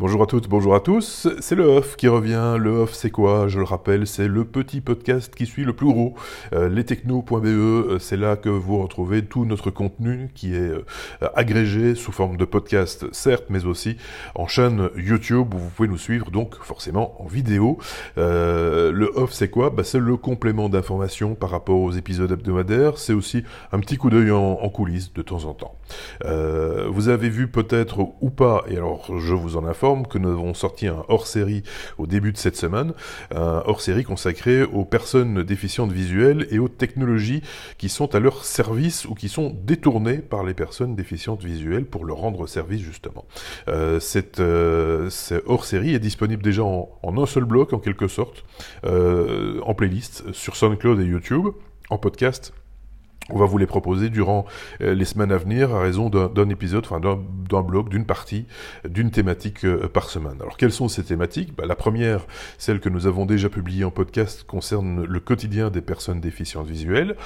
Bonjour à toutes, bonjour à tous. C'est le Off qui revient. Le Off, c'est quoi? Je le rappelle, c'est le petit podcast qui suit le plus gros. Euh, lestechno.be, euh, c'est là que vous retrouvez tout notre contenu qui est euh, agrégé sous forme de podcast, certes, mais aussi en chaîne YouTube où vous pouvez nous suivre, donc forcément en vidéo. le Off, c'est quoi? Bah, C'est le complément d'information par rapport aux épisodes hebdomadaires. C'est aussi un petit coup d'œil en, en, coulisses de temps en temps. vous avez vu peut-être ou pas, et alors je vous en informe, que nous avons sorti un hors-série au début de cette semaine, un hors-série consacré aux personnes déficientes visuelles et aux technologies qui sont à leur service ou qui sont détournées par les personnes déficientes visuelles pour leur rendre service justement. Euh, cette, euh, hors-série est disponible déjà en, un seul bloc en quelque sorte, euh, en playlist sur SoundCloud et YouTube, en podcast on va vous les proposer durant euh, les semaines à venir à raison d'un épisode, enfin d'un bloc, d'une partie, d'une thématique euh, par semaine. Alors quelles sont ces thématiques? Bah, La première, celle que nous avons déjà publiée en podcast, concerne le quotidien des personnes déficientes visuelles.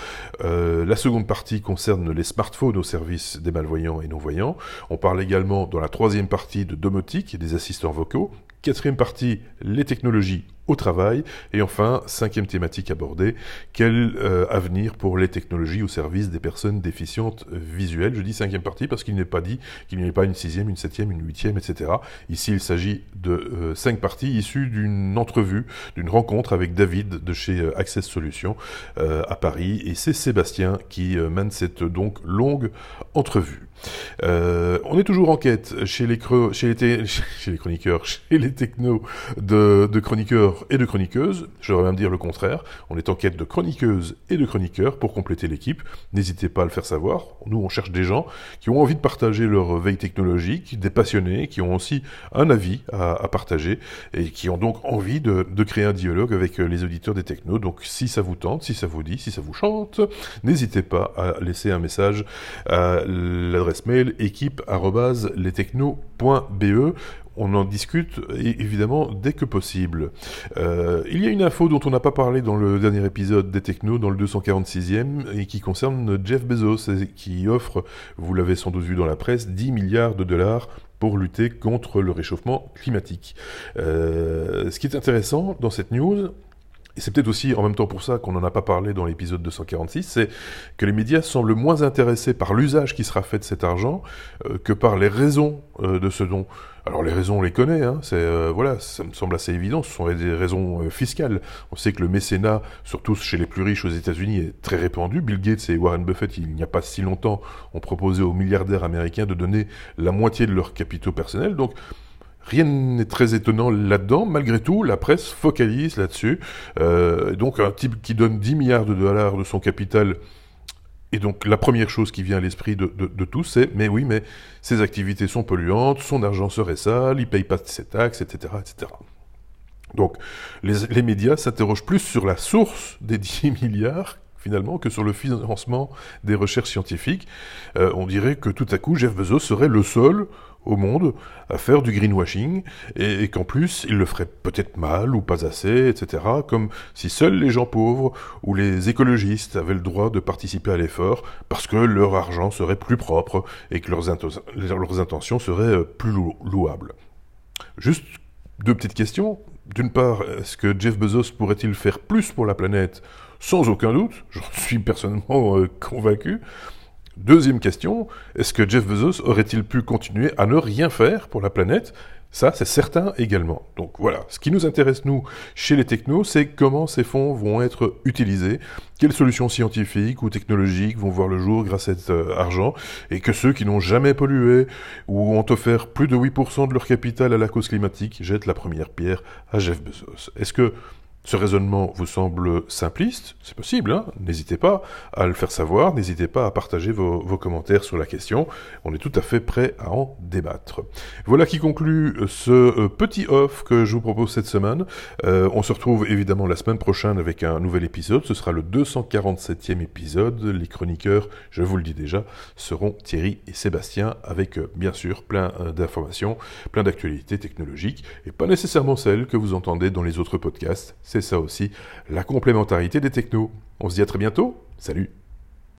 Euh, la seconde partie concerne les smartphones au service des malvoyants et non-voyants. On parle également dans la troisième partie de domotique et des assistants vocaux. Quatrième partie, les technologies au travail. Et enfin, cinquième thématique abordée, quel euh, avenir pour les technologies au service des personnes déficientes visuelles? Je dis cinquième partie parce qu'il n'est pas dit qu'il n'y ait pas une sixième, une septième, une huitième, etc. Ici, il s'agit de euh, cinq parties issues d'une entrevue, d'une rencontre avec David de chez euh, Access Solutions à Paris. Et c'est Sébastien qui mène cette donc longue entrevue. Euh, on est toujours en quête chez les, chez les, chez les chroniqueurs, chez les technos de, chroniqueurs et de chroniqueuses. Je devrais même dire le contraire. On est en quête de chroniqueuses et de chroniqueurs pour compléter l'équipe. N'hésitez pas à le faire savoir. Nous, on cherche des gens qui ont envie de partager leur veille technologique, des passionnés, qui ont aussi un avis à, partager et qui ont donc envie de, créer un dialogue avec les auditeurs des technos. Donc, si ça vous tente, si ça vous dit, si ça vous chante, n'hésitez pas à laisser un message à l'adresse mail équipe.lestechno.be on en discute évidemment dès que possible. Euh, il y a une info dont on n'a pas parlé dans le dernier épisode des Technos, dans le 246e, et qui concerne Jeff Bezos, qui offre, vous l'avez sans doute vu dans la presse, 10 milliards de dollars pour lutter contre le réchauffement climatique. Euh, ce qui est intéressant dans cette news, et c'est peut-être aussi en même temps pour ça qu'on n'en a pas parlé dans l'épisode 246, c'est que les médias semblent moins intéressés par l'usage qui sera fait de cet argent euh, que par les raisons euh, de ce don. Alors les raisons, on les connaît, hein, c'est euh, voilà, ça me semble assez évident. Ce sont des raisons fiscales. On sait que le mécénat, surtout chez les plus riches aux États-Unis, est très répandu. Bill Gates et Warren Buffett, il n'y a pas si longtemps, ont proposé aux milliardaires américains de donner la moitié de leurs capitaux personnels. Donc Rien n'est très étonnant là-dedans. Malgré tout, la presse focalise là-dessus. Euh, donc un type qui donne 10 milliards de dollars de son capital, et donc la première chose qui vient à l'esprit de, de, tous, c'est mais oui, mais ses activités sont polluantes, son argent serait sale, il paye pas ses taxes, etc., etc. Donc les, les médias s'interrogent plus sur la source des 10 milliards finalement que sur le financement des recherches scientifiques. Euh, on dirait que tout à coup Jeff Bezos serait le seul au monde à faire du greenwashing et, qu'en plus il le ferait peut-être mal ou pas assez, etc. Comme si seuls les gens pauvres ou les écologistes avaient le droit de participer à l'effort parce que leur argent serait plus propre et que leurs, leurs intentions seraient euh, plus louables. Juste deux petites questions. D'une part, est-ce que Jeff Bezos pourrait-il faire plus pour la planète? Sans aucun doute, j'en suis personnellement euh, convaincu. Deuxième question, est-ce que Jeff Bezos aurait-il pu continuer à ne rien faire pour la planète? Ça, c'est certain également. Donc voilà, ce qui nous intéresse, nous, chez les technos, c'est comment ces fonds vont être utilisés, quelles solutions scientifiques ou technologiques vont voir le jour grâce à cet euh, argent, et que ceux qui n'ont jamais pollué ou ont offert plus de 8% de leur capital à la cause climatique jettent la première pierre à Jeff Bezos. Est-ce que ce raisonnement vous semble simpliste C'est possible, hein n'hésitez pas à le faire savoir, n'hésitez pas à partager vos, commentaires sur la question, on est tout à fait prêt à en débattre. Voilà qui conclut ce euh, petit off que je vous propose cette semaine. Euh, on se retrouve évidemment la semaine prochaine avec un nouvel épisode, ce sera le 247e épisode. Les chroniqueurs, je vous le dis déjà, seront Thierry et Sébastien avec euh, bien sûr plein d'informations, plein d'actualités technologiques, et pas nécessairement celles que vous entendez dans les autres podcasts c'est ça aussi la complémentarité des technos. On se dit à très bientôt. Salut